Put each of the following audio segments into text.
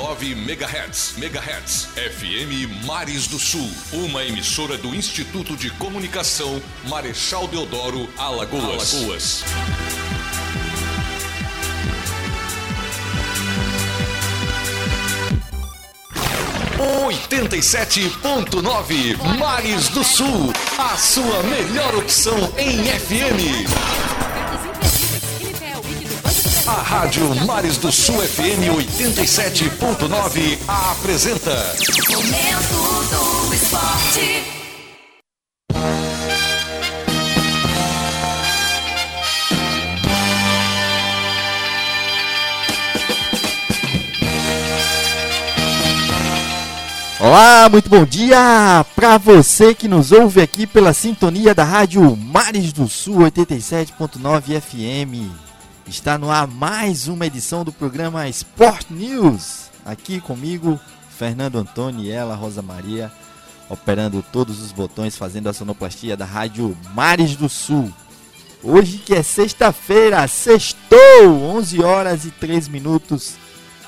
107.9 MHz. MHz. FM Mares do Sul. Uma emissora do Instituto de Comunicação Marechal Deodoro, Alagoas. Alagoas. Oitenta e sete ponto nove Mares do Sul, a sua melhor opção em FM. A Rádio Mares do Sul FM 87.9 apresenta. Momento do Esporte. Olá, muito bom dia para você que nos ouve aqui pela sintonia da Rádio Mares do Sul 87.9 FM. Está no ar mais uma edição do programa Sport News. Aqui comigo, Fernando Antônio e ela, Rosa Maria, operando todos os botões, fazendo a sonoplastia da Rádio Mares do Sul. Hoje que é sexta-feira, sextou, 11 horas e 3 minutos,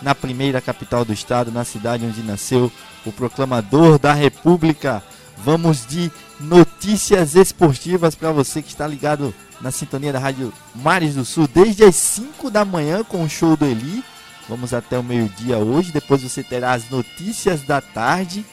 na primeira capital do estado, na cidade onde nasceu o proclamador da República. Vamos de notícias esportivas para você que está ligado na sintonia da Rádio Mares do Sul desde as 5 da manhã com o show do Eli. Vamos até o meio-dia hoje. Depois você terá as notícias da tarde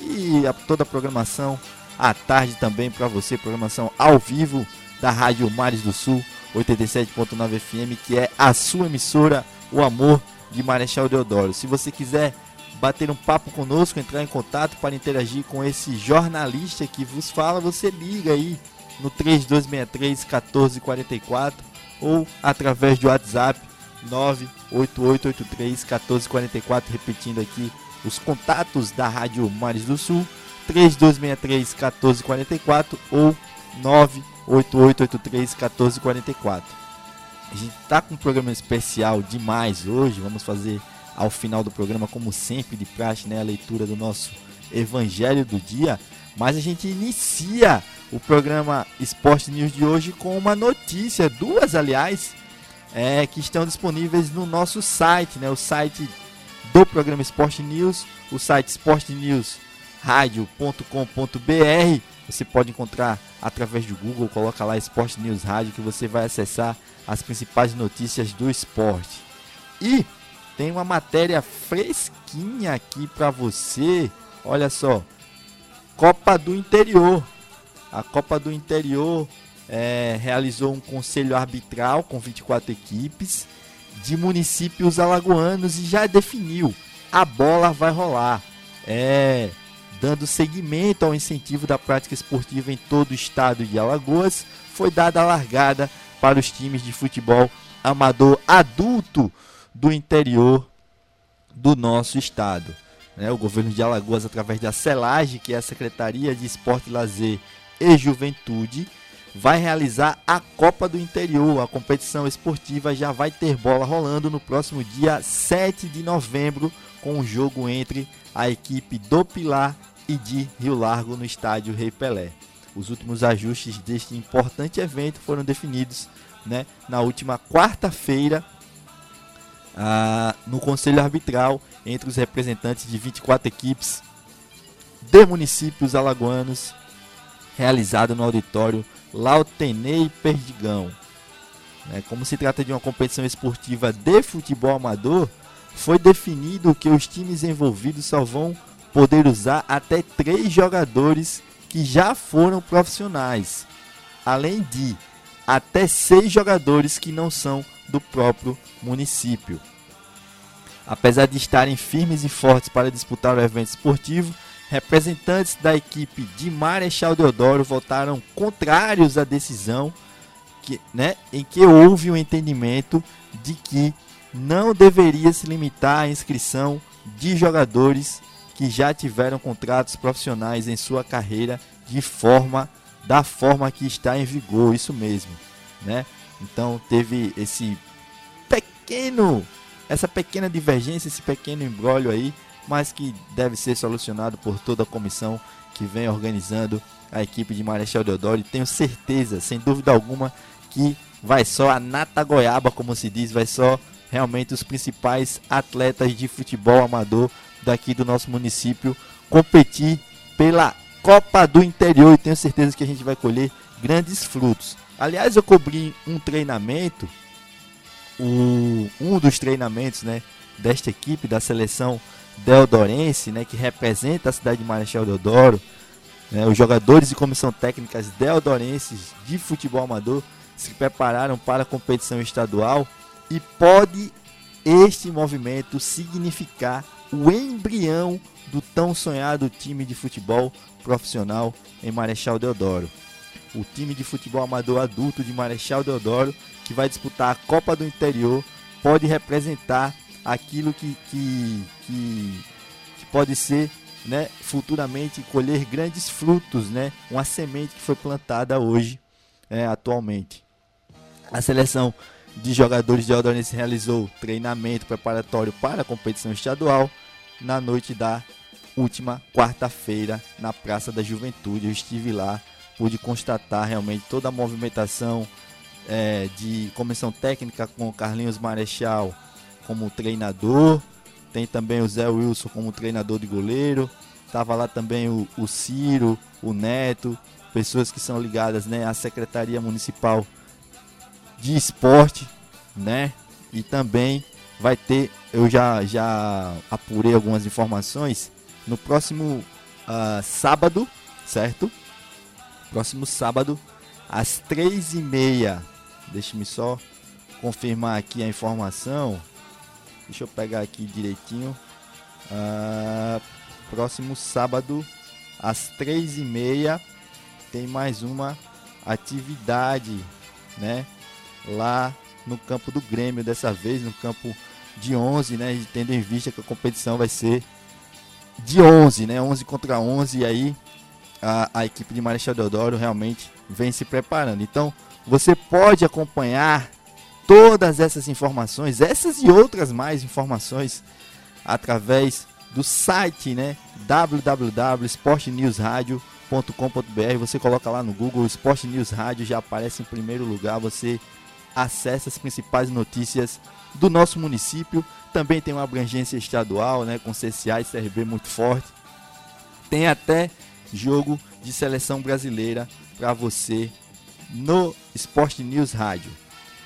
e a, toda a programação à tarde também para você, programação ao vivo da Rádio Mares do Sul 87.9 FM, que é a sua emissora, o amor de Marechal Deodoro. Se você quiser bater um papo conosco, entrar em contato para interagir com esse jornalista que vos fala, você liga aí no 3263 1444 ou através do WhatsApp 98883 1444, repetindo aqui os contatos da Rádio Mares do Sul 3263 1444 ou 98883 1444. A gente tá com um programa especial demais hoje, vamos fazer ao final do programa, como sempre, de praxe, né, a leitura do nosso Evangelho do Dia. Mas a gente inicia o programa Esporte News de hoje com uma notícia, duas aliás, é, que estão disponíveis no nosso site, né, o site do programa Esporte News, o site esportenewsradio.com.br. Você pode encontrar através do Google, coloca lá Esporte News Rádio que você vai acessar as principais notícias do esporte. E tem uma matéria fresquinha aqui para você. Olha só, Copa do Interior. A Copa do Interior é, realizou um conselho arbitral com 24 equipes de municípios alagoanos e já definiu a bola vai rolar. É, dando seguimento ao incentivo da prática esportiva em todo o estado de Alagoas, foi dada a largada para os times de futebol amador adulto do interior do nosso estado. Né? O governo de Alagoas, através da CELAGE, que é a Secretaria de Esporte, Lazer e Juventude, vai realizar a Copa do Interior. A competição esportiva já vai ter bola rolando no próximo dia 7 de novembro, com o um jogo entre a equipe do Pilar e de Rio Largo no estádio Rei Pelé. Os últimos ajustes deste importante evento foram definidos né, na última quarta-feira ah, no Conselho Arbitral entre os representantes de 24 equipes de municípios alagoanos, realizado no auditório Lautenei Perdigão. Né, como se trata de uma competição esportiva de futebol amador, foi definido que os times envolvidos só vão poder usar até três jogadores que já foram profissionais, além de até seis jogadores que não são do próprio município. Apesar de estarem firmes e fortes para disputar o evento esportivo, representantes da equipe de Marechal Deodoro votaram contrários à decisão que, né, em que houve o um entendimento de que não deveria se limitar a inscrição de jogadores que já tiveram contratos profissionais em sua carreira de forma da forma que está em vigor, isso mesmo, né? Então teve esse pequeno essa pequena divergência, esse pequeno embrólio aí, mas que deve ser solucionado por toda a comissão que vem organizando a equipe de Marechal Deodoro e tenho certeza, sem dúvida alguma, que vai só a nata goiaba, como se diz, vai só realmente os principais atletas de futebol amador daqui do nosso município competir pela Copa do Interior e tenho certeza que a gente vai colher grandes frutos. Aliás, eu cobri um treinamento, um dos treinamentos né, desta equipe da seleção Deodorense, né, que representa a cidade de Marechal Deodoro, né, os jogadores e comissão técnicas deodorenses de futebol amador se prepararam para a competição estadual e pode este movimento significar o embrião do tão sonhado time de futebol profissional em Marechal Deodoro. O time de futebol amador adulto de Marechal Deodoro, que vai disputar a Copa do Interior, pode representar aquilo que, que, que, que pode ser né, futuramente colher grandes frutos, né, uma semente que foi plantada hoje, é, atualmente. A seleção de jogadores de Aldorense realizou treinamento preparatório para a competição estadual na noite da última quarta-feira na Praça da Juventude. Eu estive lá, pude constatar realmente toda a movimentação é, de comissão técnica com o Carlinhos Marechal como treinador, tem também o Zé Wilson como treinador de goleiro, tava lá também o, o Ciro, o Neto, pessoas que são ligadas né, à Secretaria Municipal de Esporte, né? E também vai ter, eu já, já apurei algumas informações, no próximo uh, sábado, certo? Próximo sábado, às três e meia. Deixe-me só confirmar aqui a informação. Deixa eu pegar aqui direitinho. Uh, próximo sábado, às três e meia, tem mais uma atividade, né? Lá no campo do Grêmio, dessa vez no campo de 11, né? Tendo em vista que a competição vai ser de 11, né? 11 contra 11 e aí a, a equipe de Marechal Deodoro realmente vem se preparando. Então, você pode acompanhar todas essas informações, essas e outras mais informações através do site, né? www.sportnewsradio.com.br. Você coloca lá no Google Sport News Rádio, já aparece em primeiro lugar. Você acessa as principais notícias do nosso município. Também tem uma abrangência estadual, né, com CCA e CRB muito forte. Tem até jogo de seleção brasileira para você no Sport News Rádio.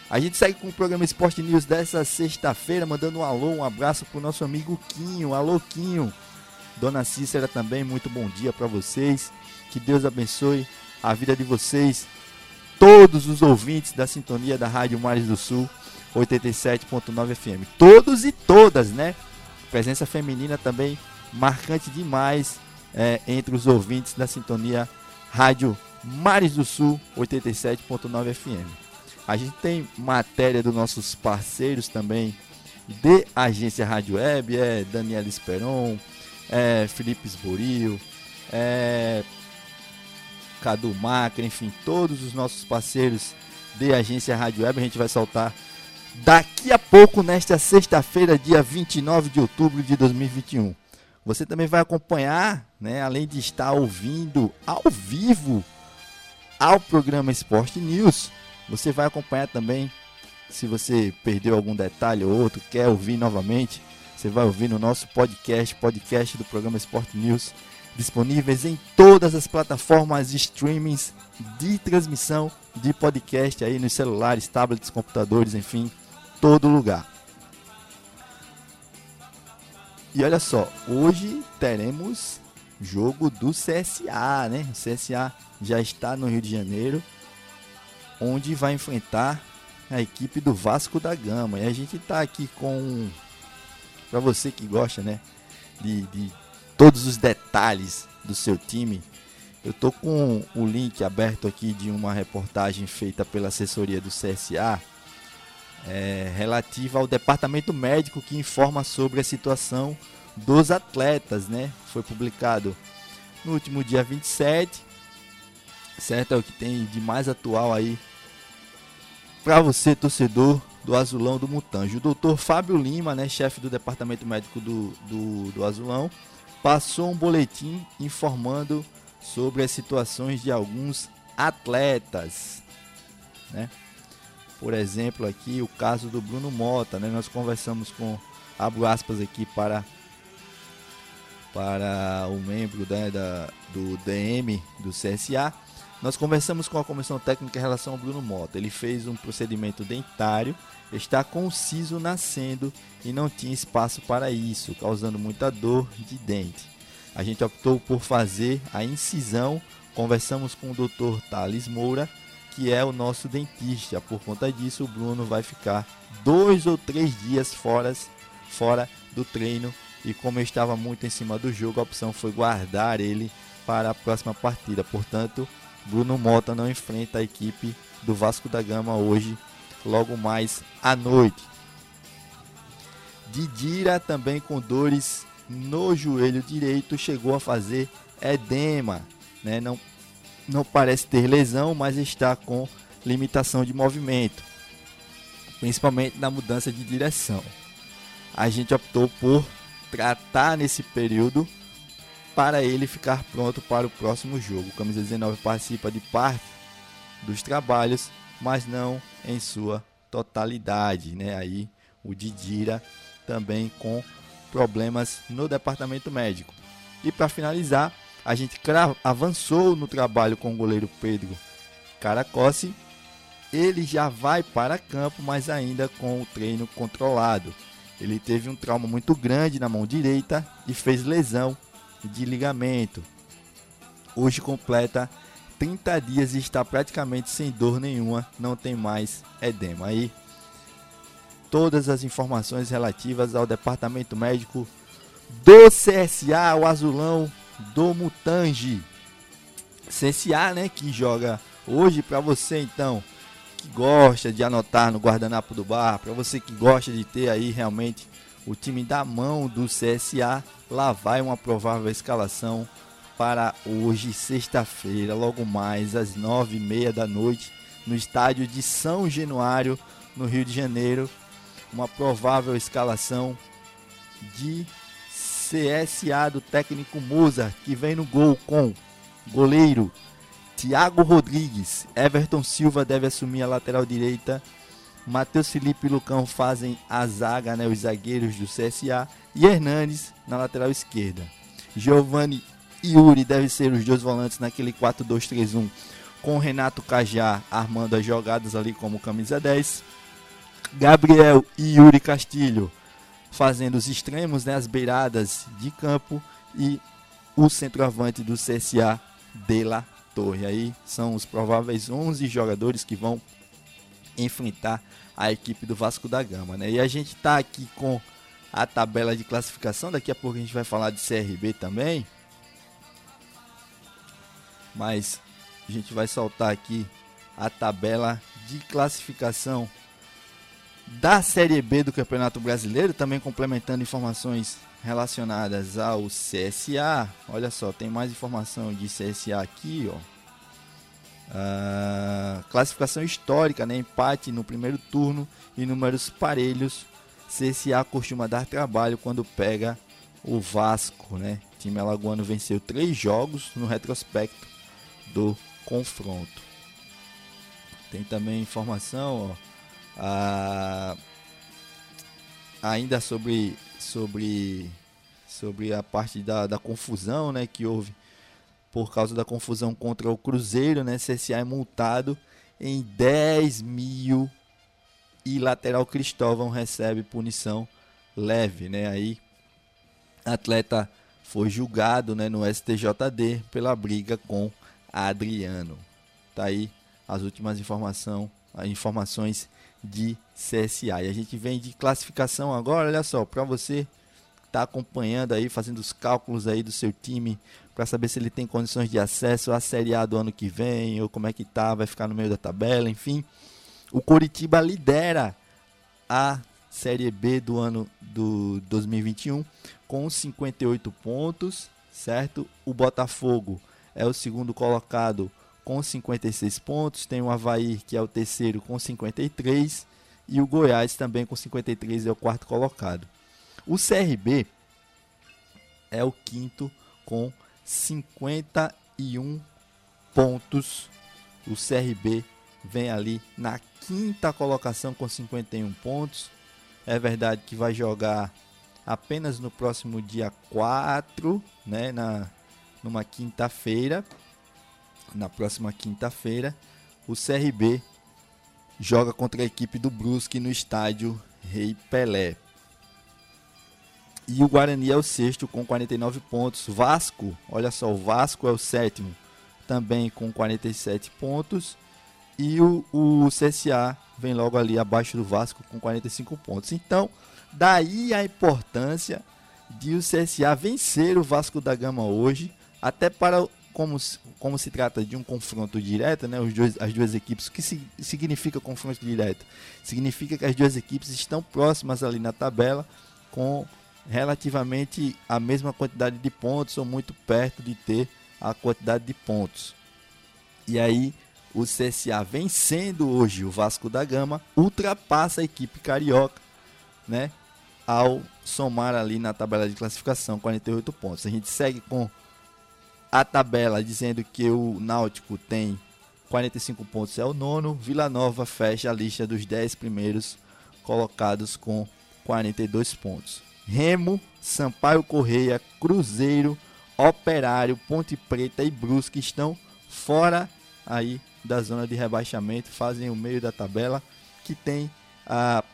A gente segue com o programa Sport News dessa sexta-feira, mandando um alô, um abraço pro nosso amigo Quinho. Alô, Quinho. Dona Cícera também, muito bom dia para vocês. Que Deus abençoe a vida de vocês, todos os ouvintes da sintonia da Rádio Mares do Sul 87.9 FM. Todos e todas, né? Presença feminina também marcante demais é, entre os ouvintes da sintonia Rádio Mares do Sul 87.9 FM. A gente tem matéria dos nossos parceiros também de agência Rádio Web, é Daniela Esperon, é Felipe Esboril, é Cadu Macra, enfim, todos os nossos parceiros de agência Rádio Web. A gente vai soltar daqui a pouco, nesta sexta-feira, dia 29 de outubro de 2021. Você também vai acompanhar, né, além de estar ouvindo ao vivo ao programa Esporte News, você vai acompanhar também, se você perdeu algum detalhe ou outro, quer ouvir novamente, você vai ouvir no nosso podcast, podcast do programa Esporte News, disponíveis em todas as plataformas de streamings de transmissão de podcast aí nos celulares, tablets, computadores, enfim, todo lugar. E olha só, hoje teremos jogo do CSA, né? O CSA já está no Rio de Janeiro, onde vai enfrentar a equipe do Vasco da Gama. E a gente está aqui com, para você que gosta, né, de, de todos os detalhes do seu time, eu tô com o link aberto aqui de uma reportagem feita pela assessoria do CSA é, relativa ao departamento médico que informa sobre a situação dos atletas, né? Foi publicado no último dia 27, certo? É o que tem de mais atual aí para você, torcedor do Azulão do Mutanjo. O doutor Fábio Lima, né, chefe do departamento médico do, do, do Azulão, passou um boletim informando sobre as situações de alguns atletas, né? por exemplo, aqui o caso do Bruno Mota, né? Nós conversamos com, abro aspas aqui para para o membro né, da, do DM do CSA, nós conversamos com a comissão técnica em relação ao Bruno Mota. Ele fez um procedimento dentário, está com o siso nascendo e não tinha espaço para isso, causando muita dor de dente. A gente optou por fazer a incisão. Conversamos com o Dr. Thales Moura, que é o nosso dentista. Por conta disso, o Bruno vai ficar dois ou três dias fora, fora do treino. E como eu estava muito em cima do jogo, a opção foi guardar ele para a próxima partida. Portanto, Bruno Mota não enfrenta a equipe do Vasco da Gama hoje, logo mais à noite. Didira também com dores no joelho direito chegou a fazer edema, né? Não não parece ter lesão, mas está com limitação de movimento, principalmente na mudança de direção. A gente optou por tratar nesse período para ele ficar pronto para o próximo jogo. O camisa 19 participa de parte dos trabalhos, mas não em sua totalidade, né? Aí o Didira também com problemas no departamento médico. E para finalizar, a gente avançou no trabalho com o goleiro Pedro Caracossi. Ele já vai para campo, mas ainda com o treino controlado. Ele teve um trauma muito grande na mão direita e fez lesão de ligamento. Hoje completa 30 dias e está praticamente sem dor nenhuma, não tem mais edema. Aí todas as informações relativas ao departamento médico do CSA, o azulão do Mutange. CSA, né, que joga hoje para você então que gosta de anotar no guardanapo do bar, para você que gosta de ter aí realmente o time da mão do CSA, lá vai uma provável escalação para hoje, sexta-feira, logo mais às nove e meia da noite, no estádio de São Januário, no Rio de Janeiro. Uma provável escalação de CSA do técnico Moza, que vem no gol com goleiro Thiago Rodrigues, Everton Silva deve assumir a lateral direita Matheus Felipe e Lucão fazem a zaga, né, os zagueiros do CSA. E Hernandes na lateral esquerda. Giovanni e Yuri devem ser os dois volantes naquele 4-2-3-1. Com Renato Cajá armando as jogadas ali como camisa 10. Gabriel e Yuri Castilho fazendo os extremos, né, as beiradas de campo. E o centroavante do CSA, De La Torre. Aí são os prováveis 11 jogadores que vão enfrentar a equipe do Vasco da Gama, né? E a gente está aqui com a tabela de classificação, daqui a pouco a gente vai falar de CRB também. Mas a gente vai soltar aqui a tabela de classificação da Série B do Campeonato Brasileiro, também complementando informações relacionadas ao CSA. Olha só, tem mais informação de CSA aqui, ó. Uh, classificação histórica, né? empate no primeiro turno e números parelhos. CSA costuma dar trabalho quando pega o Vasco. Né? O time alagoano venceu três jogos no retrospecto do confronto. Tem também informação ó, ainda sobre, sobre, sobre a parte da, da confusão né, que houve por causa da confusão contra o Cruzeiro, né? CSA é multado em 10 mil e lateral Cristóvão recebe punição leve, né? Aí atleta foi julgado, né, no STJD pela briga com Adriano. Tá aí as últimas informação, informações de CSA. E a gente vem de classificação agora, olha só, para você tá acompanhando aí, fazendo os cálculos aí do seu time para saber se ele tem condições de acesso à Série A do ano que vem, ou como é que tá, vai ficar no meio da tabela, enfim. O Coritiba lidera a Série B do ano do 2021 com 58 pontos, certo? O Botafogo é o segundo colocado com 56 pontos, tem o Havaí que é o terceiro com 53 e o Goiás também com 53 é o quarto colocado. O CRB é o quinto com 51 pontos. O CRB vem ali na quinta colocação com 51 pontos. É verdade que vai jogar apenas no próximo dia 4, né, na numa quinta-feira. Na próxima quinta-feira, o CRB joga contra a equipe do Brusque no estádio Rei Pelé. E o Guarani é o sexto com 49 pontos. Vasco, olha só, o Vasco é o sétimo, também com 47 pontos. E o, o CSA vem logo ali abaixo do Vasco com 45 pontos. Então, daí a importância de o CSA vencer o Vasco da Gama hoje, até para como, como se trata de um confronto direto, né, os dois, as duas equipes, o que si, significa confronto direto? Significa que as duas equipes estão próximas ali na tabela, com relativamente a mesma quantidade de pontos, ou muito perto de ter a quantidade de pontos. E aí, o CSA vencendo hoje o Vasco da Gama, ultrapassa a equipe carioca, né? Ao somar ali na tabela de classificação 48 pontos. A gente segue com a tabela dizendo que o Náutico tem 45 pontos, é o nono. Vila Nova fecha a lista dos 10 primeiros colocados com 42 pontos. Remo, Sampaio Correia, Cruzeiro, Operário, Ponte Preta e Brusque estão fora aí da zona de rebaixamento, fazem o meio da tabela, que tem a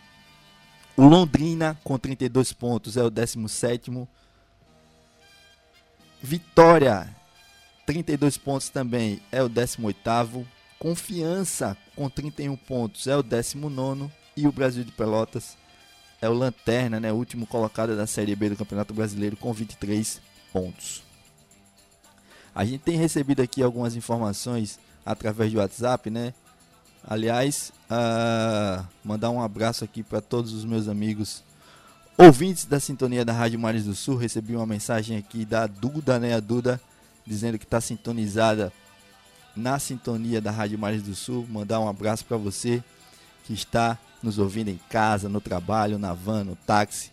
o Londrina com 32 pontos é o 17 Vitória 32 pontos também é o 18 Confiança com 31 pontos é o 19 e o Brasil de Pelotas é o lanterna, né, último colocado da Série B do Campeonato Brasileiro com 23 pontos. A gente tem recebido aqui algumas informações através do WhatsApp, né? Aliás, uh, mandar um abraço aqui para todos os meus amigos ouvintes da sintonia da Rádio Mares do Sul. Recebi uma mensagem aqui da Duda, né? A Duda dizendo que está sintonizada na sintonia da Rádio Mares do Sul. Mandar um abraço para você que está nos ouvindo em casa, no trabalho, na van, no táxi,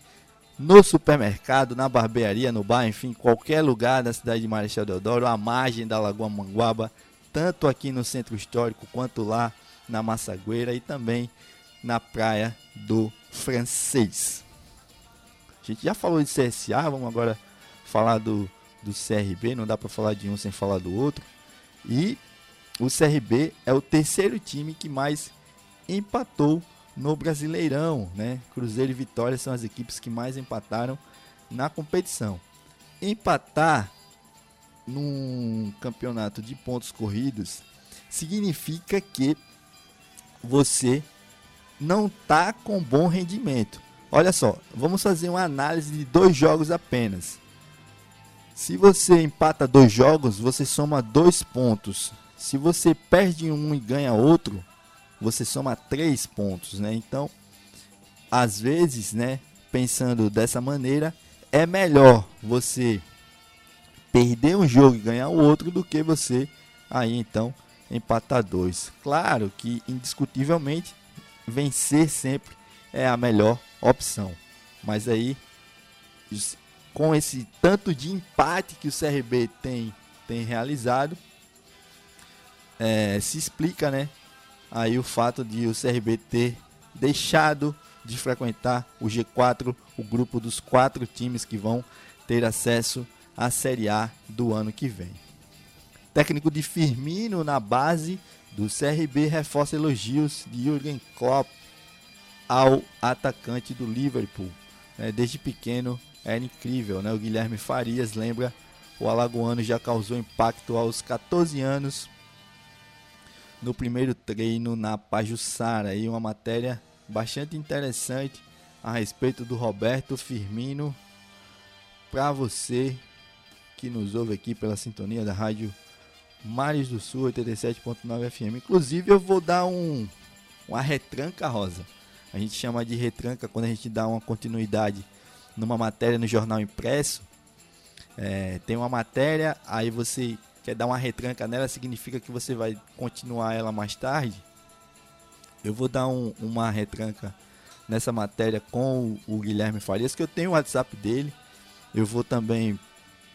no supermercado, na barbearia, no bar, enfim, qualquer lugar da cidade de Marechal Deodoro, à margem da Lagoa Manguaba tanto aqui no Centro Histórico quanto lá na Massagueira e também na Praia do Francês. A gente já falou de CSA, vamos agora falar do, do CRB, não dá para falar de um sem falar do outro. E o CRB é o terceiro time que mais empatou no Brasileirão, né? Cruzeiro e Vitória são as equipes que mais empataram na competição. Empatar num campeonato de pontos corridos significa que você não tá com bom rendimento. Olha só, vamos fazer uma análise de dois jogos apenas. Se você empata dois jogos, você soma dois pontos. Se você perde um e ganha outro, você soma três pontos, né? Então, às vezes, né, pensando dessa maneira, é melhor você perder um jogo e ganhar o outro do que você aí então empatar dois. Claro que indiscutivelmente vencer sempre é a melhor opção, mas aí com esse tanto de empate que o CRB tem tem realizado é, se explica, né? Aí o fato de o CRB ter deixado de frequentar o G4, o grupo dos quatro times que vão ter acesso a Série A do ano que vem. Técnico de Firmino na base do CRB reforça elogios de Jürgen Klopp ao atacante do Liverpool. É, desde pequeno é incrível, né? O Guilherme Farias lembra o alagoano já causou impacto aos 14 anos no primeiro treino na Pajussara. E uma matéria bastante interessante a respeito do Roberto Firmino para você que nos ouve aqui pela sintonia da rádio Mares do Sul 87.9 FM. Inclusive eu vou dar um uma retranca rosa. A gente chama de retranca quando a gente dá uma continuidade numa matéria no jornal impresso. É, tem uma matéria, aí você quer dar uma retranca nela, significa que você vai continuar ela mais tarde. Eu vou dar um, uma retranca nessa matéria com o, o Guilherme Farias, que eu tenho o WhatsApp dele. Eu vou também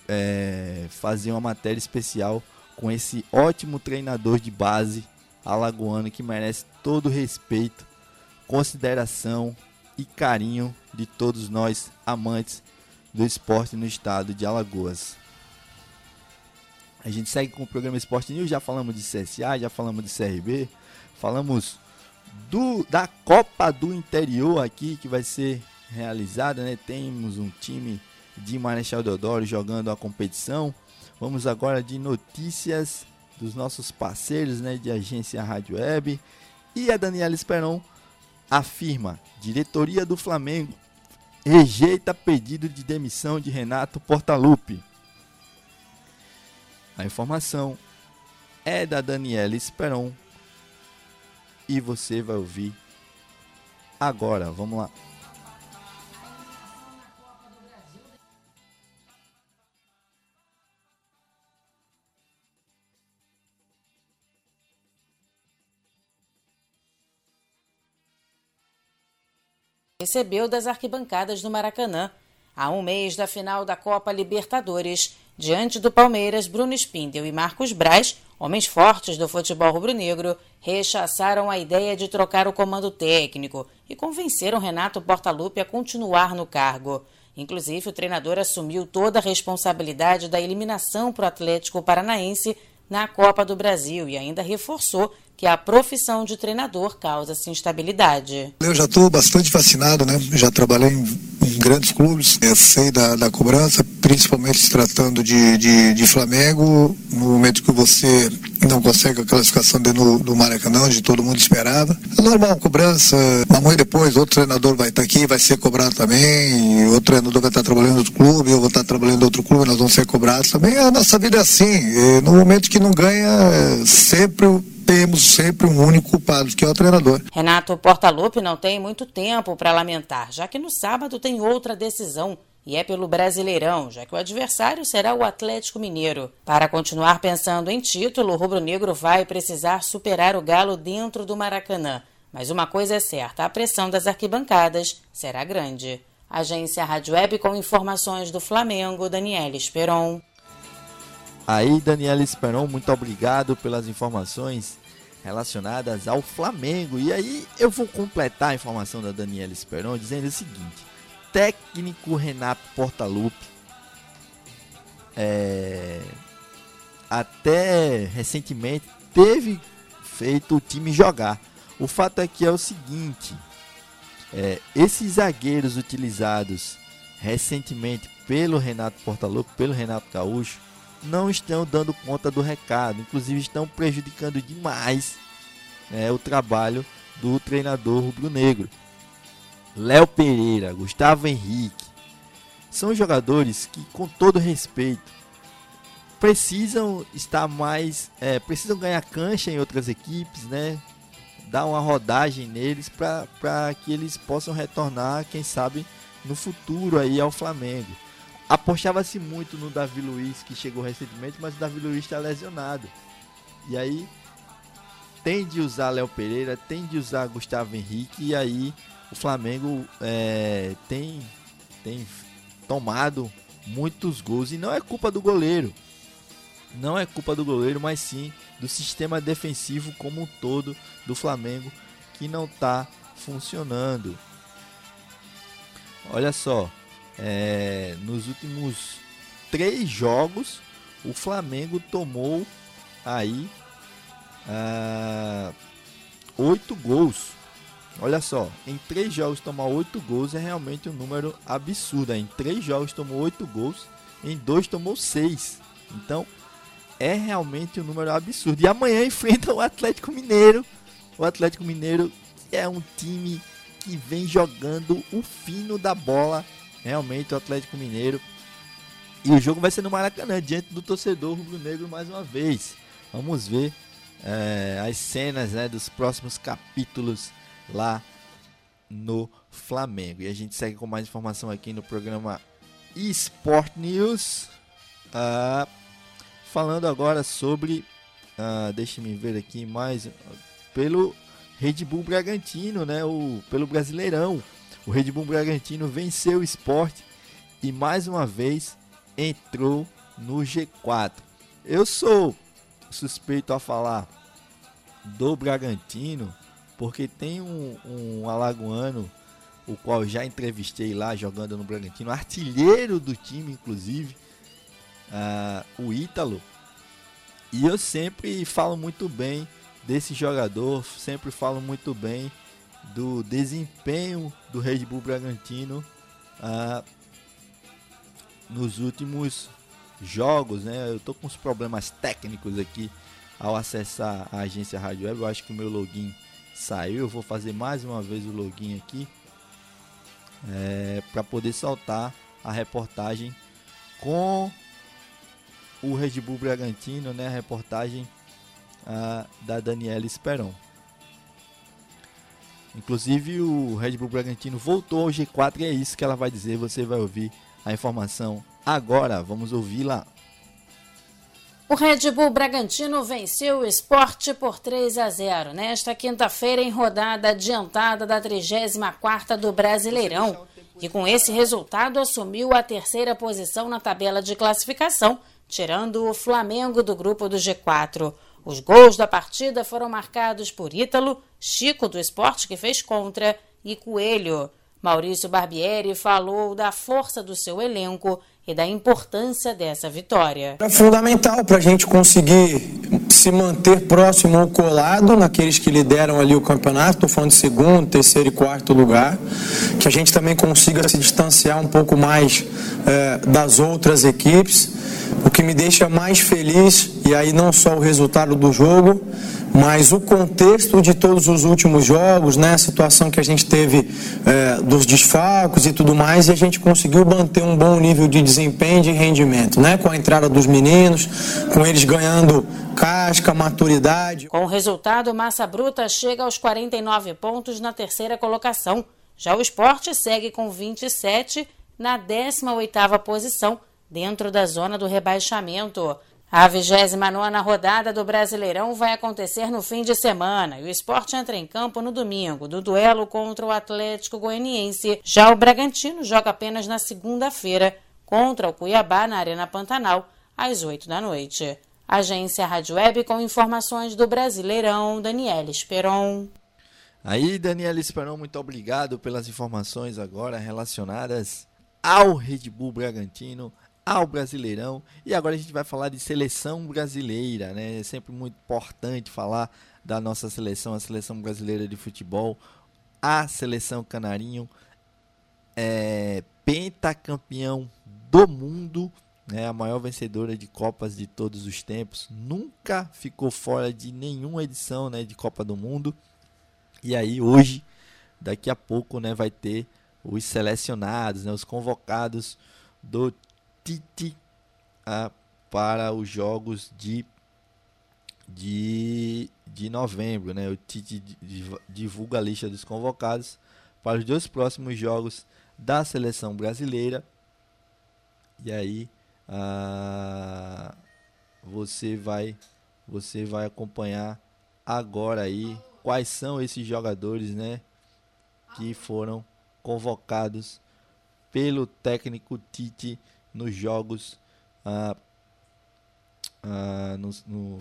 é, fazer uma matéria especial com esse ótimo treinador de base alagoano que merece todo respeito, consideração e carinho de todos nós amantes do esporte no estado de Alagoas. A gente segue com o programa Esporte News, já falamos de CSA, já falamos de CRB, falamos do da Copa do Interior aqui que vai ser realizada, né? Temos um time de Marechal Deodoro jogando a competição. Vamos agora de notícias dos nossos parceiros, né, de agência Rádio Web. E a Daniela Esperon afirma: diretoria do Flamengo rejeita pedido de demissão de Renato Portaluppi. A informação é da Daniela Esperon e você vai ouvir agora. Vamos lá. recebeu das arquibancadas do Maracanã, a um mês da final da Copa Libertadores, Diante do Palmeiras, Bruno Spindel e Marcos Braz, homens fortes do futebol rubro-negro, rechaçaram a ideia de trocar o comando técnico e convenceram Renato Portaluppi a continuar no cargo. Inclusive, o treinador assumiu toda a responsabilidade da eliminação para o Atlético Paranaense na Copa do Brasil e ainda reforçou que a profissão de treinador causa-se instabilidade. Eu já estou bastante vacinado, né? Já trabalhei em, grandes clubes, eu sei da, da cobrança, principalmente se tratando de, de, de, Flamengo, no momento que você não consegue a classificação dentro do Maracanã, onde todo mundo esperava. É normal, cobrança, amanhã depois outro treinador vai estar aqui, vai ser cobrado também, outro treinador vai estar trabalhando em outro clube, eu vou estar trabalhando em outro clube, nós vamos ser cobrados também. A nossa vida é assim, no momento que não ganha, sempre temos sempre um único culpado, que é o treinador. Renato Portaluppi não tem muito tempo para lamentar, já que no sábado tem outra decisão e é pelo Brasileirão, já que o adversário será o Atlético Mineiro. Para continuar pensando em título, o rubro-negro vai precisar superar o Galo dentro do Maracanã. Mas uma coisa é certa, a pressão das arquibancadas será grande. Agência Rádio Web com informações do Flamengo, Daniela Esperon. Aí, Daniela Esperon, muito obrigado pelas informações relacionadas ao Flamengo. E aí, eu vou completar a informação da Daniela Esperon dizendo o seguinte: técnico Renato Portaluppi é, até recentemente teve feito o time jogar. O fato é que é o seguinte: é, esses zagueiros utilizados recentemente pelo Renato Portaluppi, pelo Renato Gaúcho, não estão dando conta do recado, inclusive estão prejudicando demais é, o trabalho do treinador rubro-negro. Léo Pereira, Gustavo Henrique, são jogadores que, com todo respeito, precisam estar mais, é, precisam ganhar cancha em outras equipes, né? Dar uma rodagem neles para que eles possam retornar, quem sabe, no futuro aí ao Flamengo. Apostava-se muito no Davi Luiz, que chegou recentemente, mas o Davi Luiz está lesionado. E aí tem de usar Léo Pereira, tem de usar Gustavo Henrique, e aí o Flamengo é, tem, tem tomado muitos gols. E não é culpa do goleiro. Não é culpa do goleiro, mas sim do sistema defensivo como um todo do Flamengo que não está funcionando. Olha só, é, nos últimos três jogos, o Flamengo tomou aí ah, oito gols. Olha só, em três jogos tomar oito gols é realmente um número absurdo. Em três jogos tomou oito gols, em dois tomou seis. Então é realmente um número absurdo. E amanhã enfrenta o Atlético Mineiro. O Atlético Mineiro é um time que vem jogando o fino da bola realmente o Atlético Mineiro. E o jogo vai ser no Maracanã, diante do torcedor rubro-negro mais uma vez. Vamos ver é, as cenas né, dos próximos capítulos lá no Flamengo. E a gente segue com mais informação aqui no programa eSport News. Uh, falando agora sobre. Uh, Deixe-me ver aqui mais. Pelo Red Bull Bragantino, né? O, pelo Brasileirão. O Red Bull Bragantino venceu o esporte e mais uma vez entrou no G4. Eu sou suspeito a falar do Bragantino, porque tem um, um alagoano, o qual já entrevistei lá jogando no Bragantino, artilheiro do time, inclusive, uh, o Ítalo. E eu sempre falo muito bem desse jogador, sempre falo muito bem do desempenho do Red Bull Bragantino uh, nos últimos jogos, né? Eu tô com uns problemas técnicos aqui ao acessar a agência Rádio Web. Eu acho que o meu login saiu. Eu vou fazer mais uma vez o login aqui é, para poder soltar a reportagem com o Red Bull Bragantino, né? A reportagem a, da Daniela Esperon. Inclusive o Red Bull Bragantino voltou ao G4 e é isso que ela vai dizer. Você vai ouvir a informação agora. Vamos ouvi-la. O Red Bull Bragantino venceu o esporte por 3 a 0 nesta quinta-feira em rodada adiantada da 34ª do Brasileirão. E com esse resultado assumiu a terceira posição na tabela de classificação, tirando o Flamengo do grupo do G4. Os gols da partida foram marcados por Ítalo, Chico do esporte que fez contra e Coelho. Maurício Barbieri falou da força do seu elenco e da importância dessa vitória. É fundamental para a gente conseguir se manter próximo ou colado naqueles que lideram ali o campeonato, estou falando de segundo, terceiro e quarto lugar, que a gente também consiga se distanciar um pouco mais é, das outras equipes, o que me deixa mais feliz, e aí não só o resultado do jogo, mas o contexto de todos os últimos jogos, né, a situação que a gente teve é, dos desfalques e tudo mais, e a gente conseguiu manter um bom nível de desempenho e de rendimento, né, com a entrada dos meninos, com eles ganhando casca, maturidade. Com o resultado, Massa Bruta chega aos 49 pontos na terceira colocação. Já o esporte segue com 27 na 18ª posição, dentro da zona do rebaixamento. A 29 rodada do Brasileirão vai acontecer no fim de semana e o esporte entra em campo no domingo, do duelo contra o Atlético Goianiense. Já o Bragantino joga apenas na segunda-feira contra o Cuiabá na Arena Pantanal, às 8 da noite. Agência Rádio Web com informações do Brasileirão, Daniela Esperon. Aí, Daniela Esperon, muito obrigado pelas informações agora relacionadas ao Red Bull Bragantino, ao Brasileirão. E agora a gente vai falar de seleção brasileira, né? É sempre muito importante falar da nossa seleção, a seleção brasileira de futebol, a seleção canarinho, é, pentacampeão do mundo, né? A maior vencedora de copas de todos os tempos, nunca ficou fora de nenhuma edição, né, de Copa do Mundo. E aí hoje, daqui a pouco, né, vai ter os selecionados, né, os convocados do Tite ah, para os jogos de, de, de novembro. Né? O Tite divulga a lista dos convocados para os dois próximos jogos da seleção brasileira. E aí ah, você vai você vai acompanhar agora aí quais são esses jogadores, né, que foram convocados pelo técnico Tite nos jogos. Ah, ah, no, no,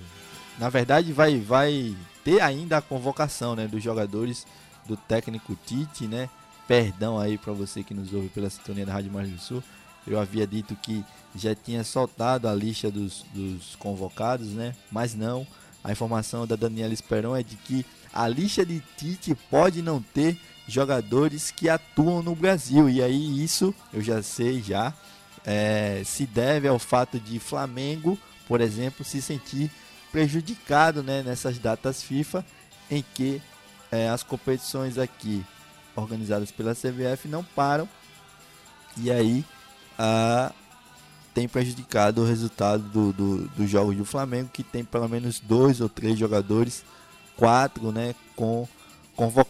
na verdade, vai, vai ter ainda a convocação né, dos jogadores do técnico Tite, né? Perdão aí para você que nos ouve pela sintonia da Rádio Margem do Sul. Eu havia dito que já tinha soltado a lista dos, dos convocados, né? Mas não. A informação da Daniela Esperon é de que a lista de Tite pode não ter jogadores que atuam no Brasil. E aí isso eu já sei já é, se deve ao fato de Flamengo, por exemplo, se sentir prejudicado né, nessas datas FIFA em que é, as competições aqui organizadas pela CBF não param e aí a, tem prejudicado o resultado do, do, dos jogos do Flamengo que tem pelo menos dois ou três jogadores, quatro, né, com, convo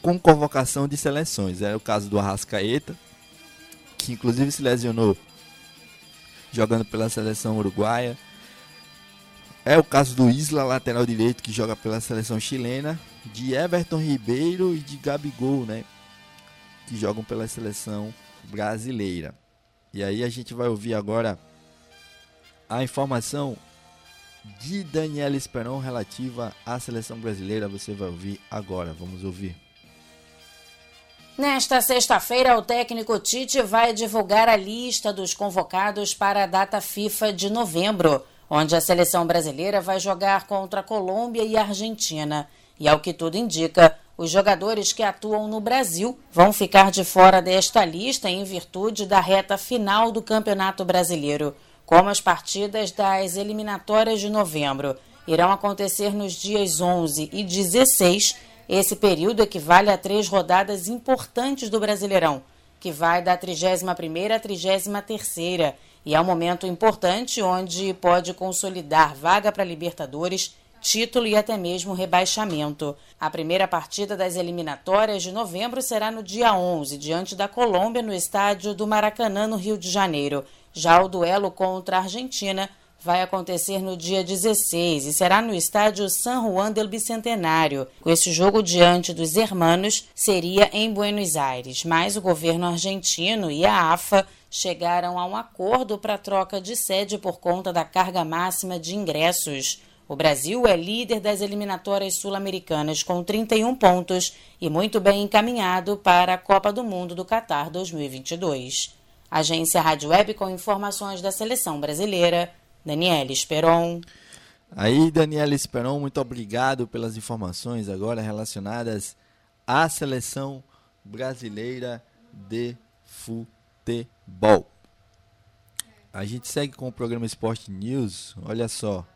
com convocação de seleções. É o caso do Arrascaeta, que inclusive se lesionou jogando pela seleção uruguaia. É o caso do Isla, lateral direito, que joga pela seleção chilena, de Everton Ribeiro e de Gabigol, né? Que jogam pela seleção brasileira. E aí a gente vai ouvir agora a informação de Daniela Esperon relativa à seleção brasileira. Você vai ouvir agora. Vamos ouvir. Nesta sexta-feira, o técnico Tite vai divulgar a lista dos convocados para a data FIFA de novembro, onde a seleção brasileira vai jogar contra a Colômbia e a Argentina. E ao que tudo indica, os jogadores que atuam no Brasil vão ficar de fora desta lista em virtude da reta final do Campeonato Brasileiro, como as partidas das eliminatórias de novembro irão acontecer nos dias 11 e 16 esse período equivale a três rodadas importantes do Brasileirão, que vai da 31ª à 33ª, e é um momento importante onde pode consolidar vaga para Libertadores, título e até mesmo rebaixamento. A primeira partida das eliminatórias de novembro será no dia 11, diante da Colômbia, no estádio do Maracanã, no Rio de Janeiro. Já o duelo contra a Argentina vai acontecer no dia 16 e será no estádio San Juan del Bicentenário. Esse jogo diante dos hermanos seria em Buenos Aires, mas o governo argentino e a AFA chegaram a um acordo para troca de sede por conta da carga máxima de ingressos. O Brasil é líder das eliminatórias sul-americanas com 31 pontos e muito bem encaminhado para a Copa do Mundo do Catar 2022. Agência Rádio Web com informações da seleção brasileira. Daniela Esperon. Aí, Daniela Esperon, muito obrigado pelas informações agora relacionadas à seleção brasileira de futebol. A gente segue com o programa Esporte News. Olha só,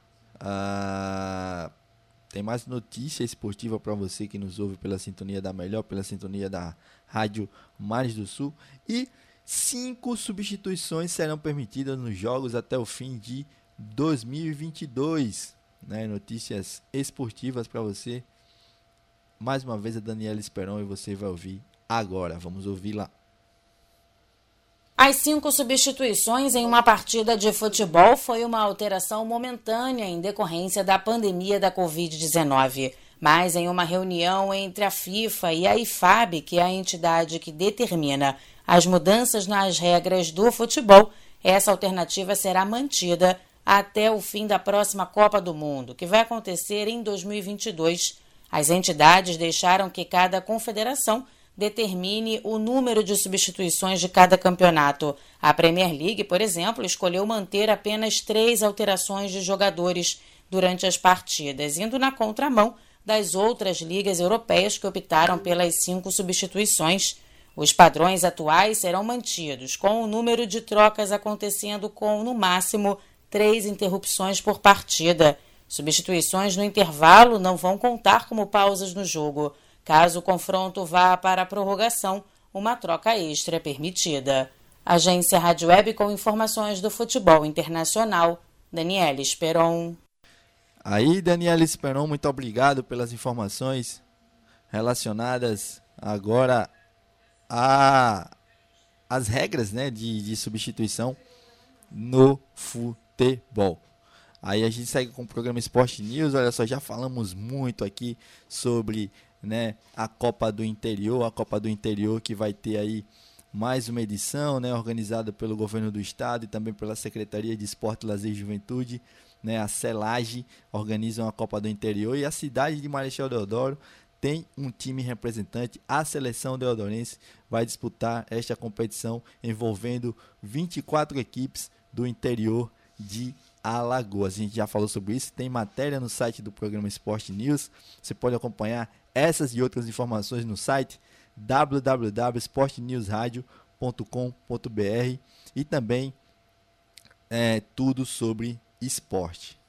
tem mais notícia esportiva para você que nos ouve pela sintonia da melhor, pela sintonia da Rádio Mares do Sul. E Cinco substituições serão permitidas nos jogos até o fim de 2022. Né? Notícias esportivas para você. Mais uma vez a Daniela Esperon e você vai ouvir agora. Vamos ouvir lá. As cinco substituições em uma partida de futebol foi uma alteração momentânea em decorrência da pandemia da Covid-19. Mas em uma reunião entre a FIFA e a IFAB, que é a entidade que determina as mudanças nas regras do futebol, essa alternativa será mantida até o fim da próxima Copa do Mundo, que vai acontecer em 2022. As entidades deixaram que cada confederação determine o número de substituições de cada campeonato. A Premier League, por exemplo, escolheu manter apenas três alterações de jogadores durante as partidas, indo na contramão das outras ligas europeias que optaram pelas cinco substituições. Os padrões atuais serão mantidos, com o número de trocas acontecendo com, no máximo, três interrupções por partida. Substituições no intervalo não vão contar como pausas no jogo. Caso o confronto vá para a prorrogação, uma troca extra é permitida. Agência Rádio Web com informações do futebol internacional. Daniela Esperon. Aí, Daniela Esperon, muito obrigado pelas informações relacionadas agora a, as regras né, de, de substituição no futebol. Aí a gente segue com o programa Esporte News. Olha só, já falamos muito aqui sobre né, a Copa do Interior, a Copa do Interior que vai ter aí mais uma edição, né, organizada pelo governo do estado e também pela Secretaria de Esporte, Lazer e Juventude, né, a Celage organizam a Copa do Interior e a cidade de Marechal Deodoro tem um time representante. A seleção deodorense vai disputar esta competição envolvendo 24 equipes do interior de Alagoas. A gente já falou sobre isso, tem matéria no site do programa Esporte News. Você pode acompanhar essas e outras informações no site www.esportnewsradio.com.br e também é, tudo sobre esporte.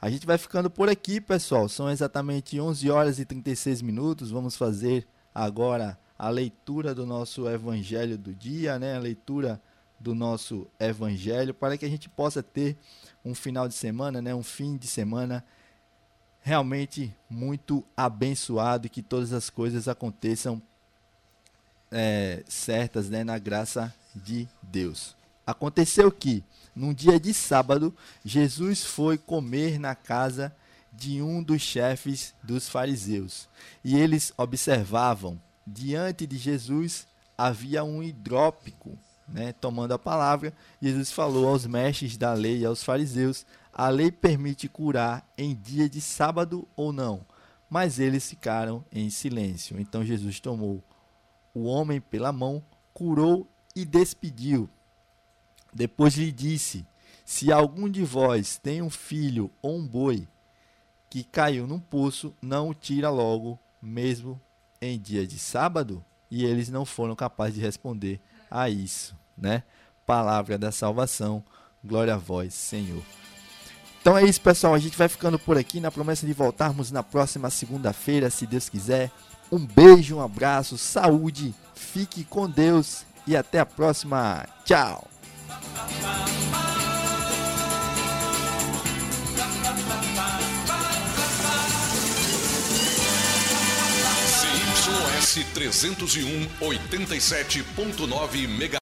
A gente vai ficando por aqui, pessoal. São exatamente 11 horas e 36 minutos. Vamos fazer agora a leitura do nosso evangelho do dia, né? A leitura do nosso evangelho para que a gente possa ter um final de semana, né? Um fim de semana realmente muito abençoado e que todas as coisas aconteçam é, certas, né? Na graça de Deus. Aconteceu que num dia de sábado, Jesus foi comer na casa de um dos chefes dos fariseus. E eles observavam, diante de Jesus havia um hidrópico né, tomando a palavra, Jesus falou aos mestres da lei e aos fariseus: a lei permite curar em dia de sábado ou não? Mas eles ficaram em silêncio. Então Jesus tomou o homem pela mão, curou e despediu. Depois lhe disse: Se algum de vós tem um filho ou um boi que caiu num poço, não o tira logo, mesmo em dia de sábado? E eles não foram capazes de responder a isso, né? Palavra da salvação, glória a vós, Senhor. Então é isso, pessoal. A gente vai ficando por aqui na promessa de voltarmos na próxima segunda-feira, se Deus quiser. Um beijo, um abraço, saúde, fique com Deus e até a próxima. Tchau! CYS 301 87.9 MHz.